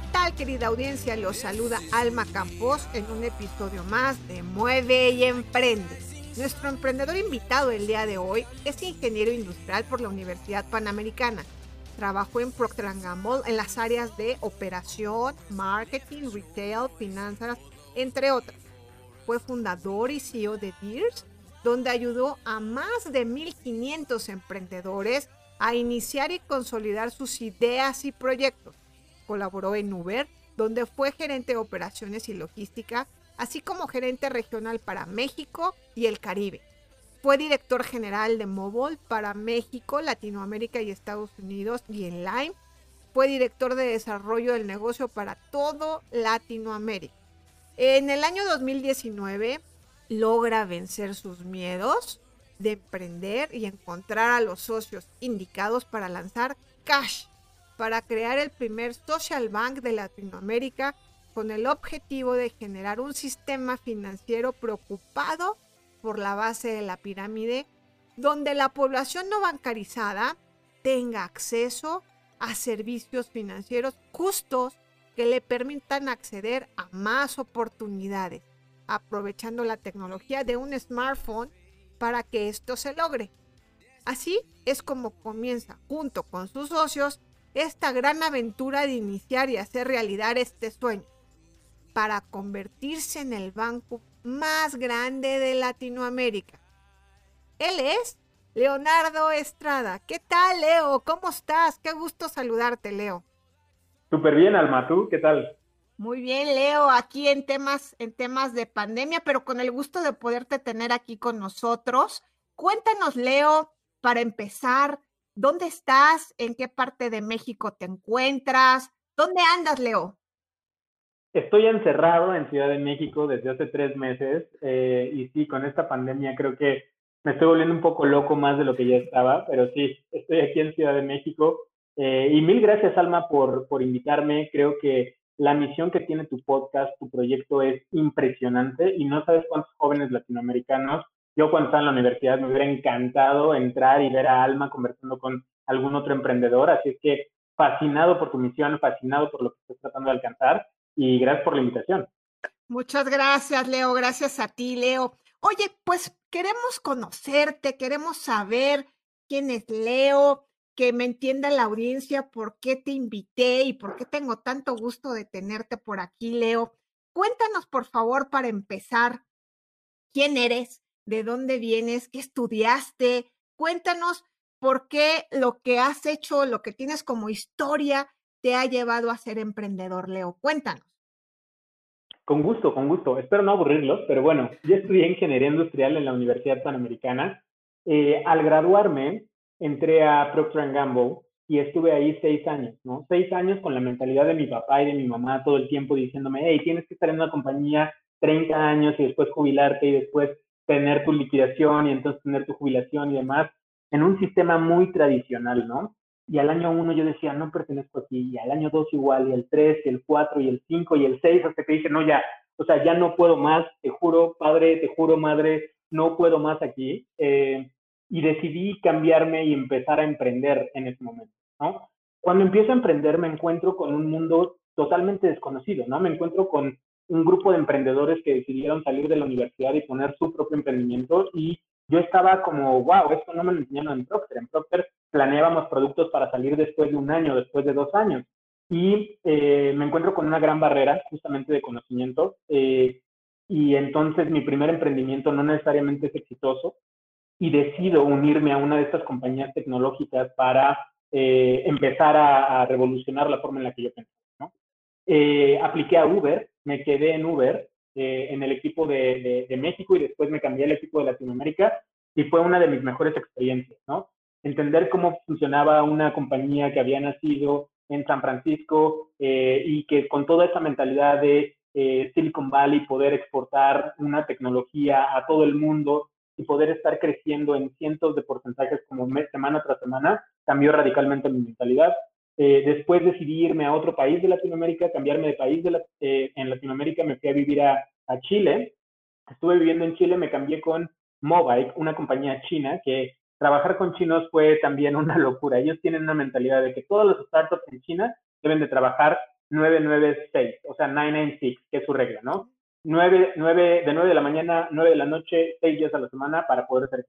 ¿Qué tal querida audiencia? Los saluda Alma Campos en un episodio más de Mueve y Emprende. Nuestro emprendedor invitado el día de hoy es ingeniero industrial por la Universidad Panamericana. Trabajó en Procter Gamble en las áreas de operación, marketing, retail, finanzas, entre otras. Fue fundador y CEO de Deers, donde ayudó a más de 1.500 emprendedores a iniciar y consolidar sus ideas y proyectos. Colaboró en Uber, donde fue gerente de operaciones y logística, así como gerente regional para México y el Caribe. Fue director general de Mobile para México, Latinoamérica y Estados Unidos y en Lime. Fue director de desarrollo del negocio para todo Latinoamérica. En el año 2019 logra vencer sus miedos de emprender y encontrar a los socios indicados para lanzar Cash, para crear el primer social bank de Latinoamérica con el objetivo de generar un sistema financiero preocupado por la base de la pirámide, donde la población no bancarizada tenga acceso a servicios financieros justos que le permitan acceder a más oportunidades, aprovechando la tecnología de un smartphone para que esto se logre. Así es como comienza, junto con sus socios, esta gran aventura de iniciar y hacer realidad este sueño, para convertirse en el banco más grande de Latinoamérica. Él es Leonardo Estrada. ¿Qué tal, Leo? ¿Cómo estás? Qué gusto saludarte, Leo. Súper bien, Alma, ¿tú qué tal? Muy bien, Leo, aquí en temas, en temas de pandemia, pero con el gusto de poderte tener aquí con nosotros. Cuéntanos, Leo, para empezar, ¿dónde estás? ¿En qué parte de México te encuentras? ¿Dónde andas, Leo? Estoy encerrado en Ciudad de México desde hace tres meses eh, y sí, con esta pandemia creo que me estoy volviendo un poco loco más de lo que ya estaba, pero sí, estoy aquí en Ciudad de México eh, y mil gracias Alma por, por invitarme. Creo que la misión que tiene tu podcast, tu proyecto es impresionante y no sabes cuántos jóvenes latinoamericanos, yo cuando estaba en la universidad me hubiera encantado entrar y ver a Alma conversando con algún otro emprendedor, así es que fascinado por tu misión, fascinado por lo que estás tratando de alcanzar y gracias por la invitación. Muchas gracias, Leo. Gracias a ti, Leo. Oye, pues queremos conocerte, queremos saber quién es Leo, que me entienda la audiencia por qué te invité y por qué tengo tanto gusto de tenerte por aquí, Leo. Cuéntanos, por favor, para empezar, quién eres, de dónde vienes, qué estudiaste. Cuéntanos por qué lo que has hecho, lo que tienes como historia, te ha llevado a ser emprendedor, Leo? Cuéntanos. Con gusto, con gusto. Espero no aburrirlos, pero bueno, yo estudié ingeniería industrial en la Universidad Panamericana. Eh, al graduarme, entré a Procter Gamble y estuve ahí seis años, ¿no? Seis años con la mentalidad de mi papá y de mi mamá todo el tiempo diciéndome, hey, tienes que estar en una compañía 30 años y después jubilarte y después tener tu liquidación y entonces tener tu jubilación y demás, en un sistema muy tradicional, ¿no? y al año uno yo decía, no pertenezco aquí, y al año dos igual, y el tres, y el cuatro, y el cinco, y el seis, hasta que dije, no, ya, o sea, ya no puedo más, te juro, padre, te juro, madre, no puedo más aquí. Eh, y decidí cambiarme y empezar a emprender en ese momento, ¿no? Cuando empiezo a emprender me encuentro con un mundo totalmente desconocido, ¿no? Me encuentro con un grupo de emprendedores que decidieron salir de la universidad y poner su propio emprendimiento y yo estaba como, wow, esto no me lo enseñaron en Procter. En Procter planeábamos productos para salir después de un año, después de dos años. Y eh, me encuentro con una gran barrera justamente de conocimiento. Eh, y entonces mi primer emprendimiento no necesariamente es exitoso y decido unirme a una de estas compañías tecnológicas para eh, empezar a, revolucionar la forma en la que yo pensaba. ¿no? apliqué a Uber, me quedé en Uber eh, en el equipo de, de, México y después me cambié al equipo de Latinoamérica y fue una de mis mejores experiencias, ¿no? Entender cómo funcionaba una compañía que había nacido en San Francisco eh, y que con toda esa mentalidad de eh, Silicon Valley poder exportar una tecnología a todo el mundo y poder estar creciendo en cientos de porcentajes como mes, semana tras semana, cambió radicalmente mi mentalidad. Eh, después decidí irme a otro país de Latinoamérica, cambiarme de país de eh, en Latinoamérica, me fui a vivir a, a, Chile. Estuve viviendo en Chile, me cambié con Mobike, una compañía china que trabajar con chinos fue también una locura. Ellos tienen una mentalidad de que todos los startups en China deben de trabajar 996, o sea, 996, que es su regla, ¿no? 9, 9, de 9 de la mañana, 9 de la noche, 6 días a la semana para poder hacer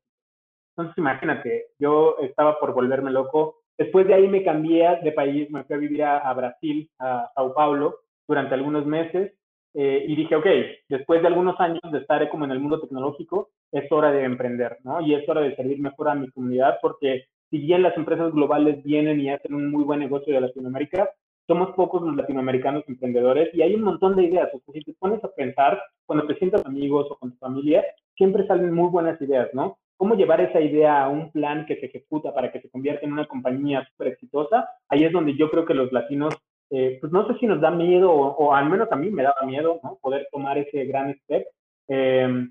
Entonces, imagínate, yo estaba por volverme loco. Después de ahí me cambié de país, me fui a vivir a, Brasil, a Sao Paulo, durante algunos meses. Eh, y dije, ok, después de algunos años de estar como en el mundo tecnológico, es hora de emprender, ¿no? Y es hora de servir mejor a mi comunidad, porque si bien las empresas globales vienen y hacen un muy buen negocio de Latinoamérica, somos pocos los latinoamericanos emprendedores y hay un montón de ideas. O sea, si te pones a pensar, cuando te sientas amigos o con tu familia, siempre salen muy buenas ideas, ¿no? ¿Cómo llevar esa idea a un plan que se ejecuta para que se convierta en una compañía súper exitosa? Ahí es donde yo creo que los latinos, eh, pues no sé si nos da miedo o, al menos a mí me daba miedo, ¿no? Poder tomar ese gran step. Eh,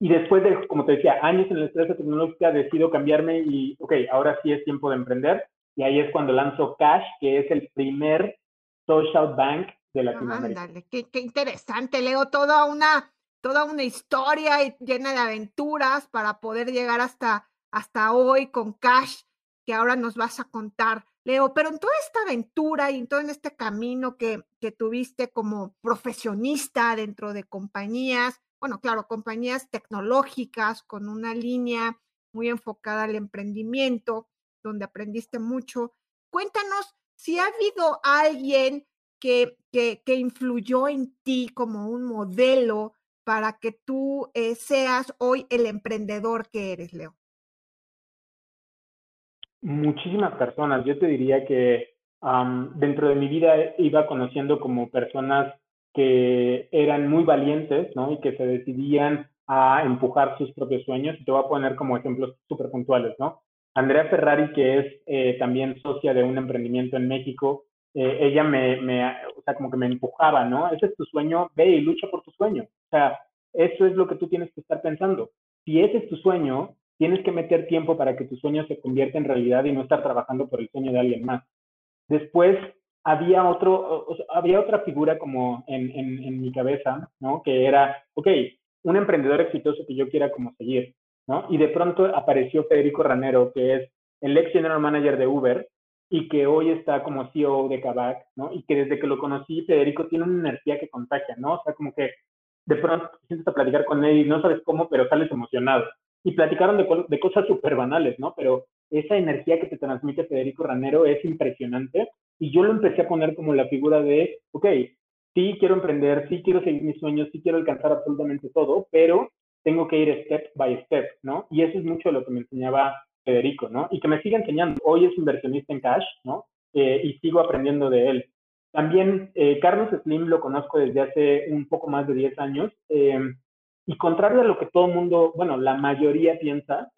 y después de, como te decía, años en la empresa tecnológica, decido cambiarme y, ok, ahora sí es tiempo de emprender y ahí es cuando lanzo Cash, que es el primer social bank de Latinoamérica. Ándale, qué, qué, interesante, Leo, toda una, toda una historia llena de aventuras para poder llegar hasta, hasta hoy con Cash, que ahora nos vas a contar. Leo, pero en toda esta aventura y en todo este camino que, que tuviste como profesionista dentro de compañías, bueno, claro, compañías tecnológicas con una línea muy enfocada al emprendimiento, donde aprendiste mucho. Cuéntanos si ha habido alguien que, que, influyó en ti como un modelo para que tú eh, seas hoy el emprendedor que eres, Leo. Muchísimas personas. Yo te diría que dentro de mi vida iba conociendo como personas que eran muy valientes, ¿no? Y que se decidían a empujar sus propios sueños. Y te voy a poner como ejemplos súper puntuales, ¿no? Andrea Ferrari, que es eh, también socia de un emprendimiento en México, eh, ella me, me, o sea, como que me empujaba, ¿no? Ese es tu sueño, ve y lucha por tu sueño. O sea, eso es lo que tú tienes que estar pensando. Si ese es tu sueño, tienes que meter tiempo para que tu sueño se convierta en realidad y no estar trabajando por el sueño de alguien más. Después había otro, había otra figura como en, mi cabeza, ¿no? Que era, ok, un emprendedor exitoso que yo quiera como seguir. Y de pronto apareció Federico Ranero, que es el ex general manager de Uber y que hoy está como CEO de Kavak, ¿no? Y que desde que lo conocí, Federico tiene una energía que contagia, ¿no? O sea, como que de pronto te sientes a platicar con él y no sabes cómo, pero sales emocionado. Y platicaron de, de cosas súper banales, ¿no? Pero esa energía que te transmite Federico Ranero es impresionante y yo lo empecé a poner como la figura de, ok, sí quiero emprender, sí quiero seguir mis sueños, sí quiero alcanzar absolutamente todo, pero tengo que ir step by step, ¿no? Y eso es mucho lo que me enseñaba Federico, ¿no? Y que me sigue enseñando. Hoy es inversionista en cash, ¿no? Eh, y sigo aprendiendo de él. También eh, Carlos Slim lo conozco desde hace un poco más de 10 años. Eh, y contrario a lo que todo el mundo, bueno, la mayoría piensa,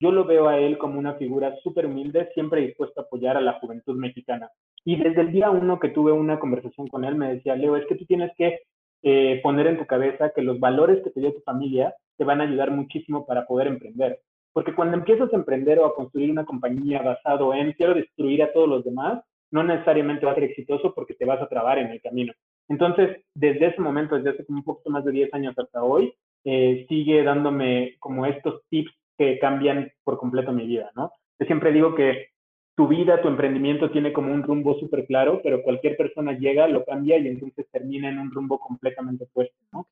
yo lo veo a él como una figura súper humilde, siempre dispuesto a apoyar a la juventud mexicana. Y desde el día uno que tuve una conversación con él, me decía, Leo, es que tú tienes que eh, poner en tu cabeza que los valores que te dio tu familia te van a ayudar muchísimo para poder emprender. Porque cuando empiezas a emprender o a construir una compañía basado en quiero destruir a todos los demás, no necesariamente va a ser exitoso porque te vas a trabar en el camino. Entonces, desde ese momento, desde hace como un poquito más de 10 años hasta hoy, eh, sigue dándome como estos tips que cambian por completo mi vida, ¿no? Yo siempre digo que tu vida, tu emprendimiento tiene como un rumbo súper claro, pero cualquier persona llega, lo cambia y entonces termina en un rumbo completamente opuesto, ¿no?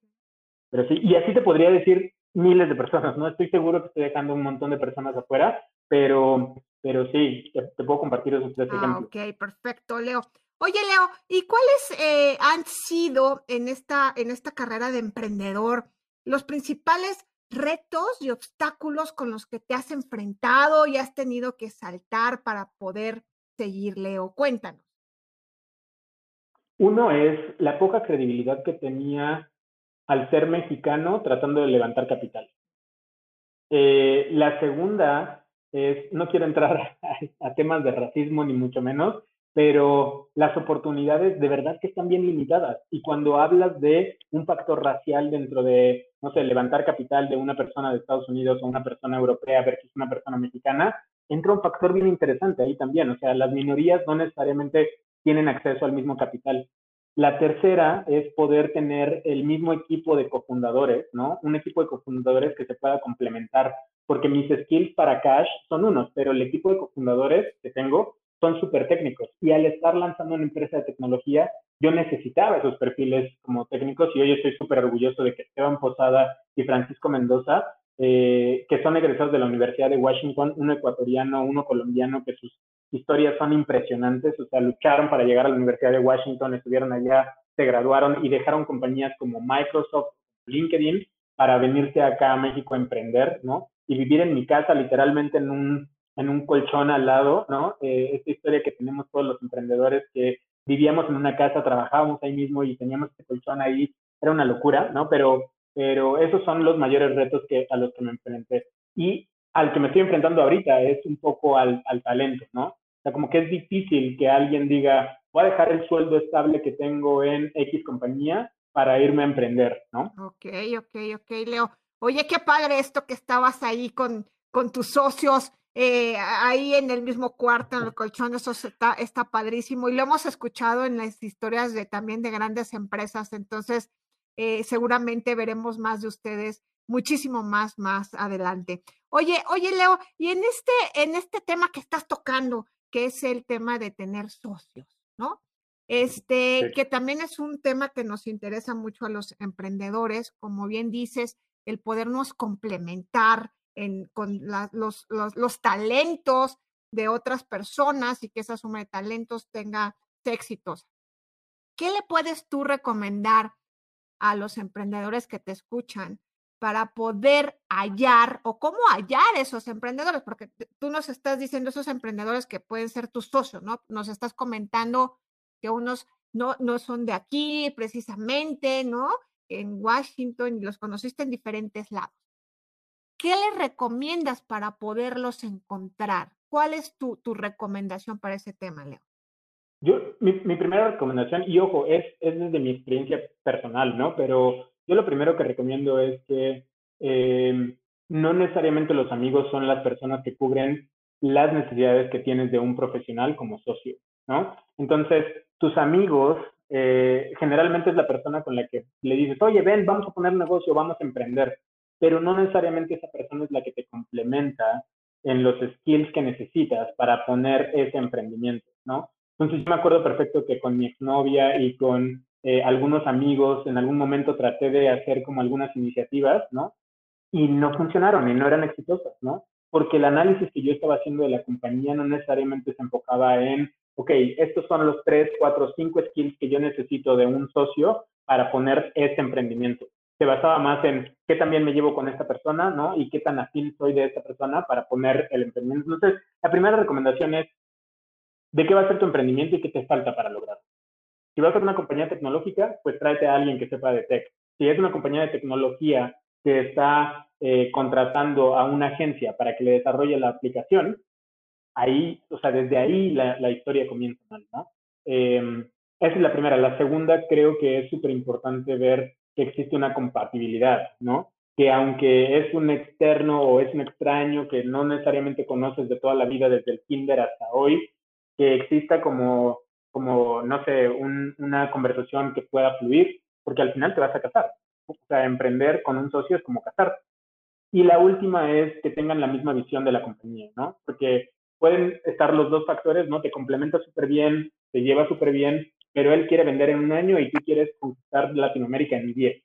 Pero sí, y así te podría decir miles de personas, ¿no? Estoy seguro que estoy dejando un montón de personas afuera, pero, pero sí, te, puedo compartir esos tres ah, ejemplos. Ok, perfecto, Leo. Oye, Leo, ¿y cuáles eh, han sido en esta, en esta carrera de emprendedor los principales retos y obstáculos con los que te has enfrentado y has tenido que saltar para poder seguir, Leo? Cuéntanos. Uno es la poca credibilidad que tenía al ser mexicano tratando de levantar capital. Eh, la segunda es, no quiero entrar a, temas de racismo ni mucho menos, pero las oportunidades de verdad que están bien limitadas. Y cuando hablas de un factor racial dentro de, no sé, levantar capital de una persona de Estados Unidos o una persona europea versus una persona mexicana, entra un factor bien interesante ahí también. O sea, las minorías no necesariamente tienen acceso al mismo capital. La tercera es poder tener el mismo equipo de cofundadores, ¿no? Un equipo de cofundadores que se pueda complementar, porque mis skills para cash son unos, pero el equipo de cofundadores que tengo son súper técnicos. Y al estar lanzando una empresa de tecnología, yo necesitaba esos perfiles como técnicos y hoy estoy súper orgulloso de que Esteban Posada y Francisco Mendoza, eh, que son egresados de la Universidad de Washington, uno ecuatoriano, uno colombiano, que sus historias son impresionantes, o sea, lucharon para llegar a la Universidad de Washington, estuvieron allá, se graduaron y dejaron compañías como Microsoft, LinkedIn, para venirse acá a México a emprender, ¿no? Y vivir en mi casa literalmente en un en un colchón al lado, ¿no? Eh, esta historia que tenemos todos los emprendedores que vivíamos en una casa, trabajábamos ahí mismo y teníamos este colchón ahí, era una locura, ¿no? Pero, pero esos son los mayores retos que, a los que me enfrenté. Y al que me estoy enfrentando ahorita es un poco al, al talento, ¿no? O sea, como que es difícil que alguien diga, voy a dejar el sueldo estable que tengo en X compañía para irme a emprender, ¿no? Ok, ok, ok, Leo. Oye, qué padre esto que estabas ahí con, con tus socios eh, ahí en el mismo cuarto, en el colchón, eso está, está padrísimo y lo hemos escuchado en las historias de también de grandes empresas, entonces eh, seguramente veremos más de ustedes muchísimo más más adelante. Oye, oye Leo, y en este en este tema que estás tocando, que es el tema de tener socios, ¿no? Este, que también es un tema que nos interesa mucho a los emprendedores, como bien dices, el podernos complementar, con los, los, talentos de otras personas y que esa suma de talentos tenga éxitos. ¿Qué le puedes tú recomendar a los emprendedores que te escuchan para poder hallar o cómo hallar esos emprendedores? Porque tú nos estás diciendo esos emprendedores que pueden ser tus socios, ¿no? Nos estás comentando que unos no, no son de aquí precisamente, ¿no? En Washington los conociste en diferentes lados. ¿Qué les recomiendas para poderlos encontrar? ¿Cuál es tu, tu recomendación para ese tema, Leo? Yo, mi, mi, primera recomendación, y ojo, es, es desde mi experiencia personal, ¿no? Pero yo lo primero que recomiendo es que eh, no necesariamente los amigos son las personas que cubren las necesidades que tienes de un profesional como socio, ¿no? Entonces, tus amigos eh, generalmente es la persona con la que le dices, oye, ven, vamos a poner negocio, vamos a emprender pero no necesariamente esa persona es la que te complementa en los skills que necesitas para poner ese emprendimiento, ¿no? Entonces yo me acuerdo perfecto que con mi exnovia y con eh, algunos amigos en algún momento traté de hacer como algunas iniciativas, ¿no? Y no funcionaron y no eran exitosas, ¿no? Porque el análisis que yo estaba haciendo de la compañía no necesariamente se enfocaba en, ok, estos son los tres, cuatro, cinco skills que yo necesito de un socio para poner este emprendimiento se basaba más en qué también me llevo con esta persona, ¿no? Y qué tan afín soy de esta persona para poner el emprendimiento. Entonces, la primera recomendación es, ¿de qué va a ser tu emprendimiento y qué te falta para lograrlo? Si vas a ser una compañía tecnológica, pues tráete a alguien que sepa de tech. Si es una compañía de tecnología que está eh, contratando a una agencia para que le desarrolle la aplicación, ahí, o sea, desde ahí la, historia comienza mal, ¿no? Eh, esa es la primera. La segunda, creo que es súper importante ver que existe una compatibilidad, ¿no? Que aunque es un externo o es un extraño que no necesariamente conoces de toda la vida desde el kinder hasta hoy, que exista como, como no sé, una conversación que pueda fluir, porque al final te vas a casar. O sea, emprender con un socio es como casar. Y la última es que tengan la misma visión de la compañía, ¿no? Porque pueden estar los dos factores, ¿no? Te complementa súper bien, te lleva súper bien, pero él quiere vender en un año y tú quieres conquistar Latinoamérica en 10.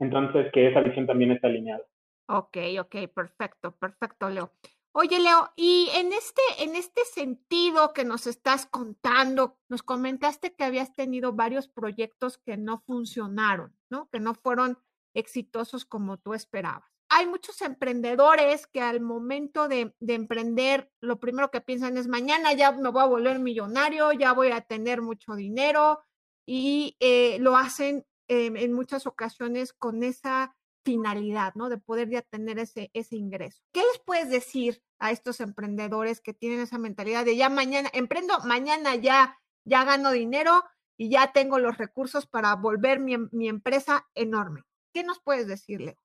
Entonces, que esa visión también está alineada. Ok, ok, perfecto, perfecto, Leo. Oye, Leo, y en este, en este sentido que nos estás contando, nos comentaste que habías tenido varios proyectos que no funcionaron, ¿no? Que no fueron exitosos como tú esperabas. Hay muchos emprendedores que al momento de, de, emprender, lo primero que piensan es, mañana ya me voy a volver millonario, ya voy a tener mucho dinero y eh, lo hacen eh, en muchas ocasiones con esa finalidad, ¿no? De poder ya tener ese, ese ingreso. ¿Qué les puedes decir a estos emprendedores que tienen esa mentalidad de ya mañana, emprendo, mañana ya ya gano dinero y ya tengo los recursos para volver mi, mi empresa enorme. ¿Qué nos puedes decirle?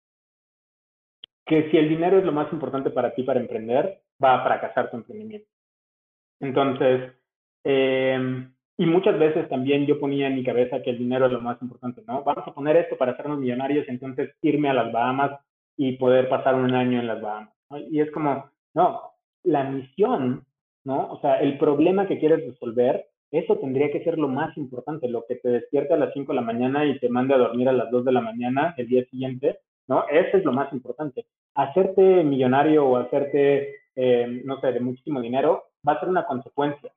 Que si el dinero es lo más importante para ti para emprender, va a fracasar tu emprendimiento. Entonces, eh, y muchas veces también yo ponía en mi cabeza que el dinero es lo más importante, ¿no? Vamos a poner esto para hacernos millonarios y entonces irme a las Bahamas y poder pasar un año en las Bahamas. Y es como, no, la misión, ¿no? O sea, el problema que quieres resolver, eso tendría que ser lo más importante, lo que te despierta a las 5 de la mañana y te mande a dormir a las 2 de la mañana el día siguiente, ¿no? Eso es lo más importante. Hacerte millonario o hacerte, eh, no sé, de muchísimo dinero va a ser una consecuencia,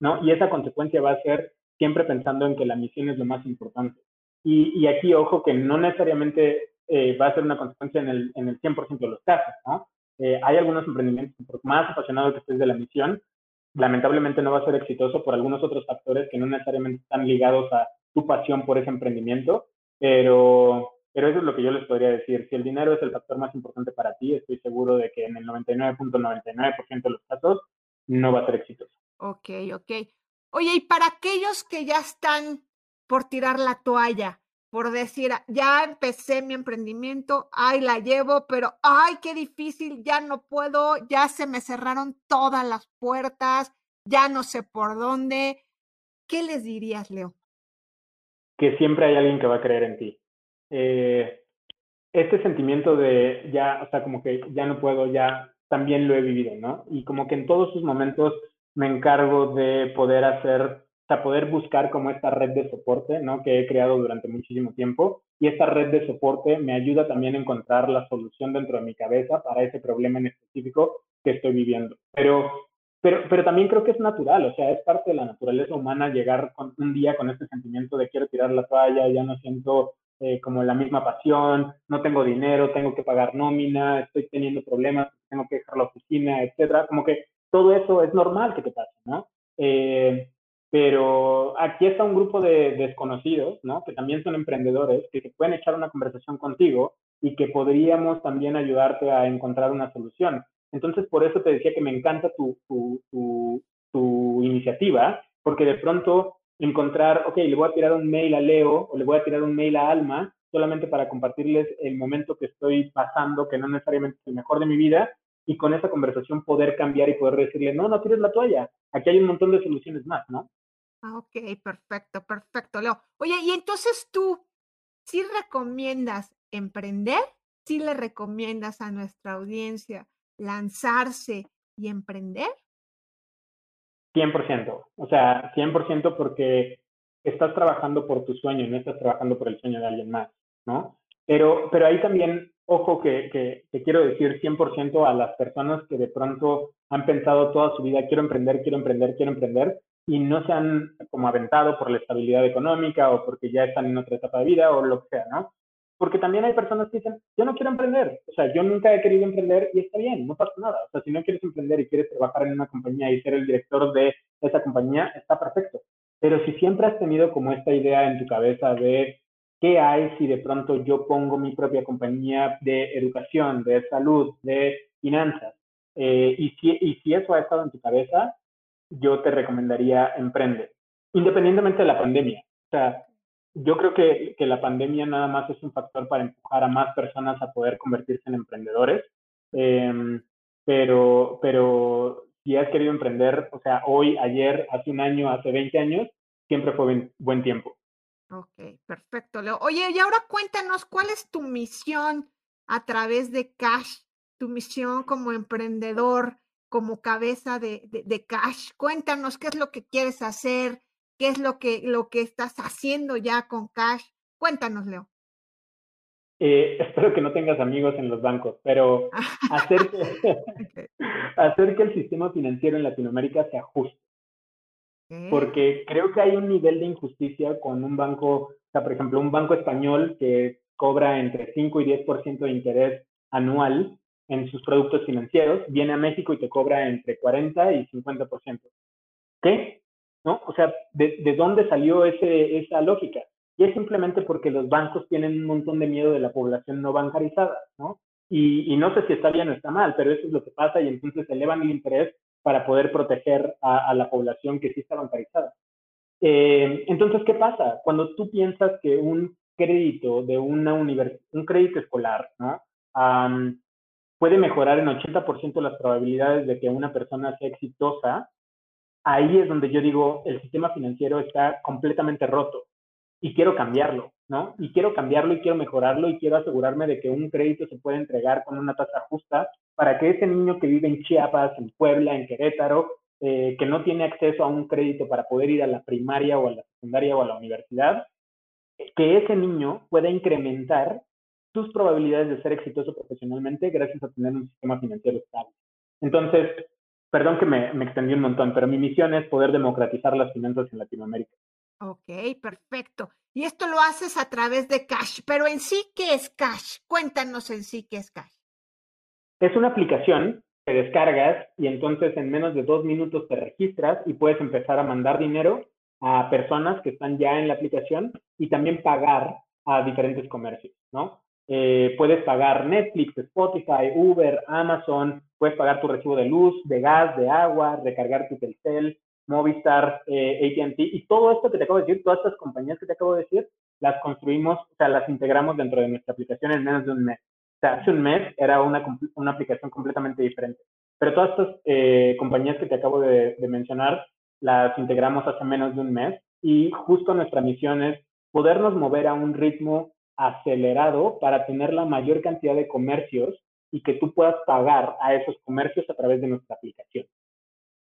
¿no? Y esa consecuencia va a ser siempre pensando en que la misión es lo más importante. Y, y aquí, ojo, que no necesariamente eh, va a ser una consecuencia en el, en el 100% de los casos, ¿no? Eh, hay algunos emprendimientos, por más apasionado que estés de la misión, lamentablemente no va a ser exitoso por algunos otros factores que no necesariamente están ligados a tu pasión por ese emprendimiento, pero, pero eso es lo que yo les podría decir. Si el dinero es el factor más importante para ti, estoy seguro de que en el 99.99% de los casos no va a ser exitoso. Ok, ok. Oye, y para aquellos que ya están por tirar la toalla, por decir, ya empecé mi emprendimiento, ay, la llevo, pero ay, qué difícil, ya no puedo, ya se me cerraron todas las puertas, ya no sé por dónde. ¿Qué les dirías, Leo? Que siempre hay alguien que va a creer en ti. Eh, este sentimiento de ya, o sea, como que ya no puedo, ya también lo he vivido, ¿no? Y como que en todos sus momentos me encargo de poder hacer, o sea, poder buscar como esta red de soporte, ¿no? Que he creado durante muchísimo tiempo. Y esta red de soporte me ayuda también a encontrar la solución dentro de mi cabeza para ese problema en específico que estoy viviendo. Pero, pero, pero también creo que es natural, o sea, es parte de la naturaleza humana llegar un día con este sentimiento de quiero tirar la toalla, ya no siento eh, como la misma pasión, no tengo dinero, tengo que pagar nómina, estoy teniendo problemas, tengo que dejar la oficina, etcétera. Como que todo eso es normal que te pase, ¿no? Eh, pero aquí está un grupo de desconocidos, ¿no? Que también son emprendedores, que se pueden echar una conversación contigo y que podríamos también ayudarte a encontrar una solución. Entonces, por eso te decía que me encanta tu, tu, tu, tu iniciativa, porque de pronto encontrar, ok, le voy a tirar un mail a Leo o le voy a tirar un mail a Alma solamente para compartirles el momento que estoy pasando, que no necesariamente es el mejor de mi vida, y con esa conversación poder cambiar y poder decirle, no, no tires la toalla, aquí hay un montón de soluciones más, ¿no? Ah, ok, perfecto, perfecto, Leo. Oye, y entonces tú, ¿sí recomiendas emprender? ¿Sí le recomiendas a nuestra audiencia lanzarse y emprender? 100%, o sea, 100% porque estás trabajando por tu sueño, no estás trabajando por el sueño de alguien más, ¿no? Pero, pero ahí también, ojo, que, que, que quiero decir 100% a las personas que de pronto han pensado toda su vida, quiero emprender, quiero emprender, quiero emprender, y no se han como aventado por la estabilidad económica o porque ya están en otra etapa de vida o lo que sea, ¿no? Porque también hay personas que dicen, yo no quiero emprender, o sea, yo nunca he querido emprender y está bien, no pasa nada. O sea, si no quieres emprender y quieres trabajar en una compañía y ser el director de esa compañía, está perfecto. Pero si siempre has tenido como esta idea en tu cabeza de qué hay si de pronto yo pongo mi propia compañía de educación, de salud, de finanzas, eh, y, si, y si eso ha estado en tu cabeza, yo te recomendaría emprende, independientemente de la pandemia. O sea, yo creo que, que, la pandemia nada más es un factor para empujar a más personas a poder convertirse en emprendedores. Eh, pero, pero si has querido emprender, o sea, hoy, ayer, hace un año, hace 20 años, siempre fue buen, buen tiempo. Ok, perfecto, Leo. Oye, y ahora cuéntanos, ¿cuál es tu misión a través de Cash? Tu misión como emprendedor, como cabeza de, de, de Cash. Cuéntanos qué es lo que quieres hacer, qué es lo que, lo que estás haciendo ya con Cash. Cuéntanos, Leo. Eh, espero que no tengas amigos en los bancos, pero hacer que, hacer que el sistema financiero en Latinoamérica se ajuste. Porque creo que hay un nivel de injusticia con un banco, o sea, por ejemplo, un banco español que cobra entre 5 y 10% de interés anual en sus productos financieros, viene a México y te cobra entre 40 y 50%. ¿Qué? ¿No? O sea, ¿de, de dónde salió ese, esa lógica? Y es simplemente porque los bancos tienen un montón de miedo de la población no bancarizada, ¿no? Y, y, no sé si está bien o está mal, pero eso es lo que pasa y entonces elevan el interés para poder proteger a, la población que sí está bancarizada. Eh, entonces, ¿qué pasa? Cuando tú piensas que un crédito de una universidad, un crédito escolar, ¿no? puede mejorar en 80% las probabilidades de que una persona sea exitosa, ahí es donde yo digo, el sistema financiero está completamente roto y quiero cambiarlo, ¿no? Y quiero cambiarlo y quiero mejorarlo y quiero asegurarme de que un crédito se pueda entregar con una tasa justa para que ese niño que vive en Chiapas, en Puebla, en Querétaro, eh, que no tiene acceso a un crédito para poder ir a la primaria o a la secundaria o a la universidad, que ese niño pueda incrementar sus probabilidades de ser exitoso profesionalmente gracias a tener un sistema financiero estable. Entonces, perdón que me, me extendí un montón, pero mi misión es poder democratizar las finanzas en Latinoamérica. Ok, perfecto. Y esto lo haces a través de Cash, pero en sí, ¿qué es Cash? Cuéntanos en sí qué es Cash. Es una aplicación que descargas y entonces en menos de dos minutos te registras y puedes empezar a mandar dinero a personas que están ya en la aplicación y también pagar a diferentes comercios, ¿no? Eh, puedes pagar Netflix, Spotify, Uber, Amazon, puedes pagar tu recibo de luz, de gas, de agua, recargar tu Telcel, Movistar, eh, ATT, y todo esto que te acabo de decir, todas estas compañías que te acabo de decir, las construimos, o sea, las integramos dentro de nuestra aplicación en menos de un mes. O sea, hace un mes era una, una aplicación completamente diferente. Pero todas estas eh, compañías que te acabo de, de mencionar, las integramos hace menos de un mes y justo nuestra misión es podernos mover a un ritmo acelerado para tener la mayor cantidad de comercios y que tú puedas pagar a esos comercios a través de nuestra aplicación.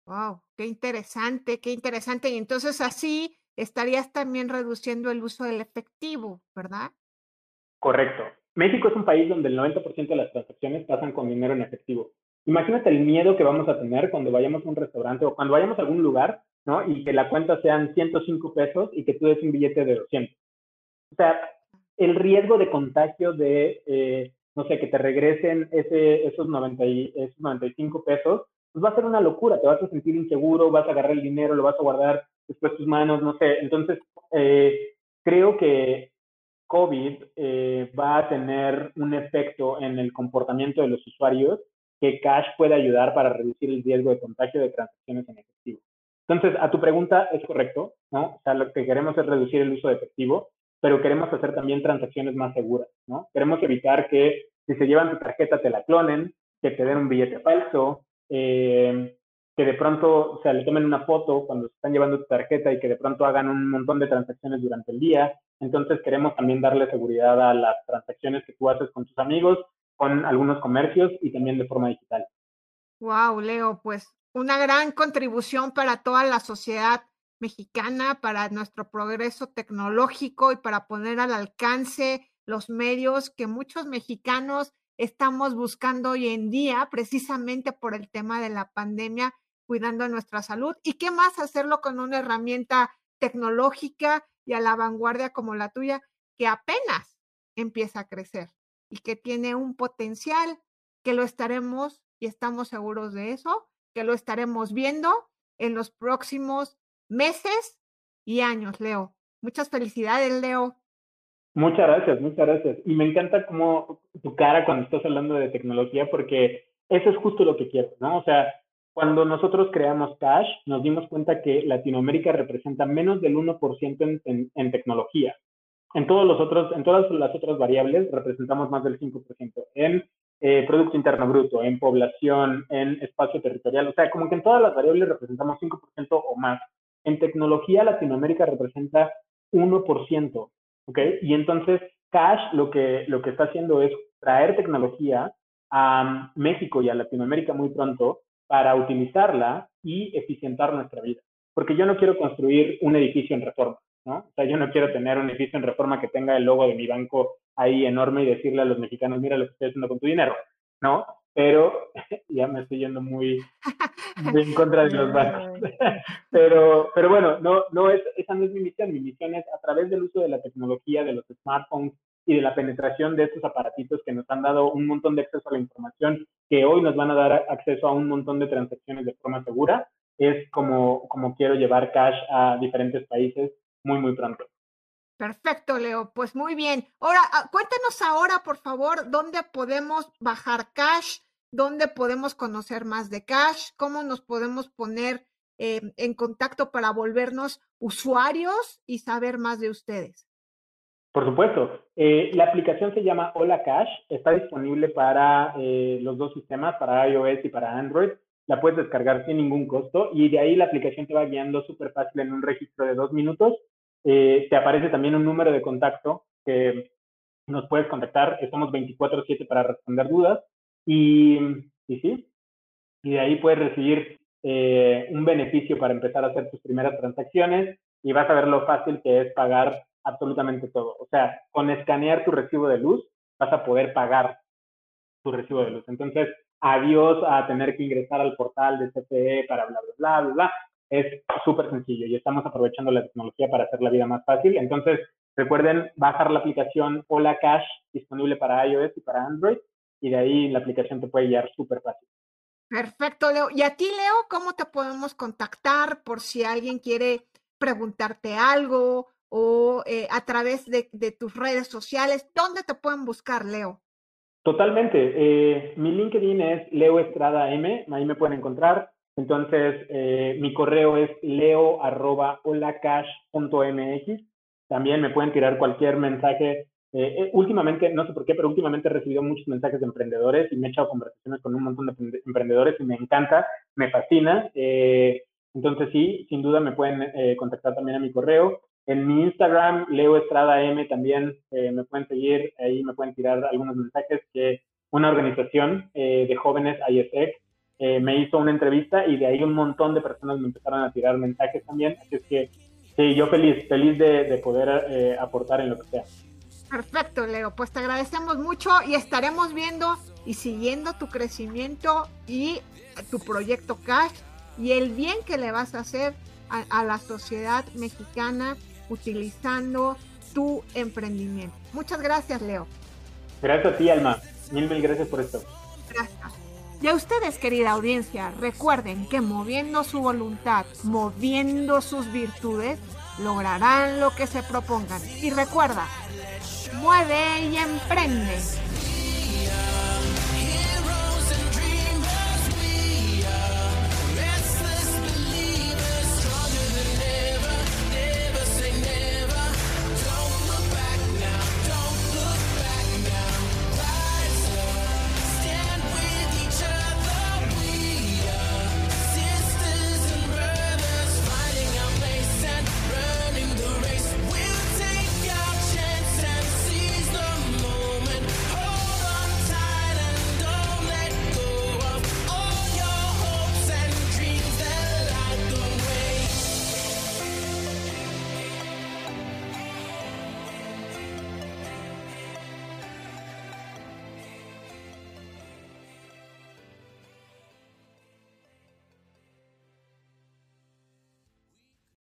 Wow, qué interesante, qué interesante. Y entonces así estarías también reduciendo el uso del efectivo, ¿verdad? Correcto. México es un país donde el 90% de las transacciones pasan con dinero en efectivo. Imagínate el miedo que vamos a tener cuando vayamos a un restaurante o cuando vayamos a algún lugar, ¿no? Y que la cuenta sean 105 pesos y que tú des un billete de 200. O sea, el riesgo de contagio de, eh, no sé, que te regresen ese, esos, 90 y, esos 95 pesos, pues va a ser una locura, te vas a sentir inseguro, vas a agarrar el dinero, lo vas a guardar después tus manos, no sé. Entonces, eh, creo que COVID eh, va a tener un efecto en el comportamiento de los usuarios que Cash puede ayudar para reducir el riesgo de contagio de transacciones en efectivo. Entonces, a tu pregunta es correcto, ¿no? O sea, lo que queremos es reducir el uso de efectivo, pero queremos hacer también transacciones más seguras, ¿no? Queremos evitar que si se llevan tu tarjeta te la clonen, que te den un billete falso, eh, que de pronto, o sea, le tomen una foto cuando se están llevando tu tarjeta y que de pronto hagan un montón de transacciones durante el día. Entonces queremos también darle seguridad a las transacciones que tú haces con tus amigos, con algunos comercios y también de forma digital. Wow, Leo, pues una gran contribución para toda la sociedad mexicana, para nuestro progreso tecnológico y para poner al alcance los medios que muchos mexicanos estamos buscando hoy en día, precisamente por el tema de la pandemia, cuidando nuestra salud. ¿Y qué más hacerlo con una herramienta tecnológica y a la vanguardia como la tuya, que apenas empieza a crecer y que tiene un potencial que lo estaremos, y estamos seguros de eso, que lo estaremos viendo en los próximos meses y años, Leo. Muchas felicidades, Leo. Muchas gracias, muchas gracias. Y me encanta como tu cara cuando estás hablando de tecnología, porque eso es justo lo que quiero, ¿no? O sea, cuando nosotros creamos Cash, nos dimos cuenta que Latinoamérica representa menos del 1% en, en, tecnología. En todos los otros, en todas las otras variables representamos más del 5%. En eh, Producto Interno Bruto, en población, en espacio territorial. O sea, como que en todas las variables representamos 5% o más. En tecnología, Latinoamérica representa 1%, ¿ok? Y entonces, Cash lo que, lo que está haciendo es traer tecnología a México y a Latinoamérica muy pronto para utilizarla y eficientar nuestra vida. Porque yo no quiero construir un edificio en reforma, ¿no? O sea, yo no quiero tener un edificio en reforma que tenga el logo de mi banco ahí enorme y decirle a los mexicanos, mira lo que estoy haciendo con tu dinero, ¿no? pero ya me estoy yendo muy, en contra de los bancos. pero, pero bueno, no, no es, esa no es mi misión. Mi misión es a través del uso de la tecnología, de los smartphones y de la penetración de estos aparatitos que nos han dado un montón de acceso a la información, que hoy nos van a dar acceso a un montón de transacciones de forma segura, es como, como quiero llevar cash a diferentes países muy, muy pronto. Perfecto, Leo. Pues muy bien. Ahora, ah, cuéntanos ahora, por favor, dónde podemos bajar cash dónde podemos conocer más de Cash, cómo nos podemos poner eh, en contacto para volvernos usuarios y saber más de ustedes. Por supuesto. Eh, la aplicación se llama Hola Cash. Está disponible para eh, los dos sistemas, para iOS y para Android. La puedes descargar sin ningún costo y de ahí la aplicación te va guiando súper fácil en un registro de dos minutos. te aparece también un número de contacto que nos puedes contactar. Estamos 24/7 para responder dudas. Y, y sí, y de ahí puedes recibir eh, un beneficio para empezar a hacer tus primeras transacciones y vas a ver lo fácil que es pagar absolutamente todo. O sea, con escanear tu recibo de luz vas a poder pagar tu recibo de luz. Entonces, adiós a tener que ingresar al portal de CPE para bla, bla, bla, bla, bla. Es súper sencillo y estamos aprovechando la tecnología para hacer la vida más fácil. Entonces, recuerden bajar la aplicación Hola Cash disponible para iOS y para Android y de ahí la aplicación te puede guiar súper fácil. Perfecto, Leo. Y a ti, Leo, ¿cómo te podemos contactar por si alguien quiere preguntarte algo o eh, a través de, tus redes sociales? ¿Dónde te pueden buscar, Leo? Totalmente. Eh, mi LinkedIn es Leo Estrada M, ahí me pueden encontrar. Entonces, eh, mi correo es leo También me pueden tirar cualquier mensaje últimamente, no sé por qué, pero últimamente he recibido muchos mensajes de emprendedores y me he echado conversaciones con un montón de emprendedores y me encanta, me fascina. Entonces sí, sin duda me pueden contactar también a mi correo. En mi Instagram, Leo Estrada M, también me pueden seguir, ahí me pueden tirar algunos mensajes que una organización de jóvenes, ISEC, me hizo una entrevista y de ahí un montón de personas me empezaron a tirar mensajes también. Así es que sí, yo feliz, feliz de, de poder aportar en lo que sea. Perfecto, Leo. Pues te agradecemos mucho y estaremos viendo y siguiendo tu crecimiento y tu proyecto Cash y el bien que le vas a hacer a, la sociedad mexicana utilizando tu emprendimiento. Muchas gracias, Leo. Gracias a ti, Alma. Mil, mil gracias por esto. Gracias. Y a ustedes, querida audiencia, recuerden que moviendo su voluntad, moviendo sus virtudes, lograrán lo que se propongan. Y recuerda, mueve y emprende.